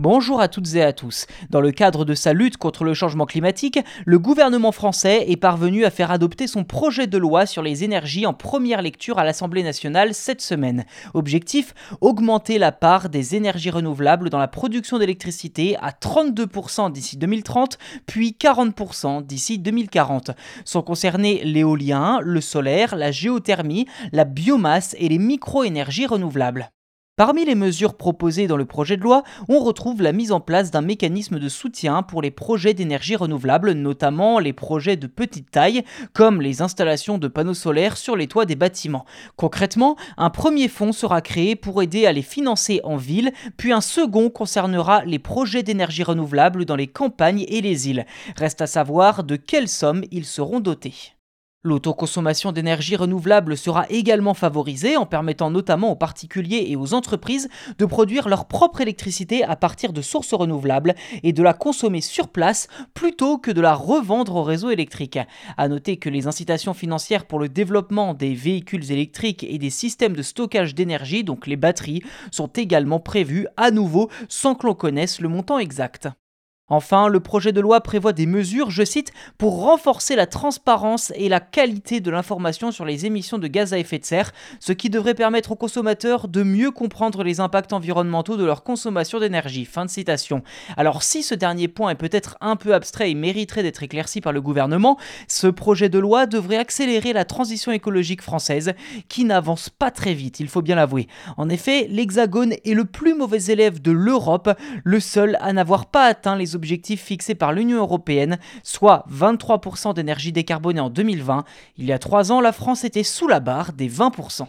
Bonjour à toutes et à tous. Dans le cadre de sa lutte contre le changement climatique, le gouvernement français est parvenu à faire adopter son projet de loi sur les énergies en première lecture à l'Assemblée nationale cette semaine. Objectif augmenter la part des énergies renouvelables dans la production d'électricité à 32% d'ici 2030, puis 40% d'ici 2040. Sont concernés l'éolien, le solaire, la géothermie, la biomasse et les micro-énergies renouvelables. Parmi les mesures proposées dans le projet de loi, on retrouve la mise en place d'un mécanisme de soutien pour les projets d'énergie renouvelable, notamment les projets de petite taille, comme les installations de panneaux solaires sur les toits des bâtiments. Concrètement, un premier fonds sera créé pour aider à les financer en ville, puis un second concernera les projets d'énergie renouvelable dans les campagnes et les îles. Reste à savoir de quelles sommes ils seront dotés. L'autoconsommation d'énergie renouvelable sera également favorisée en permettant notamment aux particuliers et aux entreprises de produire leur propre électricité à partir de sources renouvelables et de la consommer sur place plutôt que de la revendre au réseau électrique. À noter que les incitations financières pour le développement des véhicules électriques et des systèmes de stockage d'énergie, donc les batteries, sont également prévues à nouveau sans que l'on connaisse le montant exact. Enfin, le projet de loi prévoit des mesures, je cite, pour renforcer la transparence et la qualité de l'information sur les émissions de gaz à effet de serre, ce qui devrait permettre aux consommateurs de mieux comprendre les impacts environnementaux de leur consommation d'énergie. Fin de citation. Alors si ce dernier point est peut-être un peu abstrait et mériterait d'être éclairci par le gouvernement, ce projet de loi devrait accélérer la transition écologique française, qui n'avance pas très vite, il faut bien l'avouer. En effet, l'Hexagone est le plus mauvais élève de l'Europe, le seul à n'avoir pas atteint les objectifs fixés par l'Union européenne, soit 23% d'énergie décarbonée en 2020. Il y a trois ans, la France était sous la barre des 20%.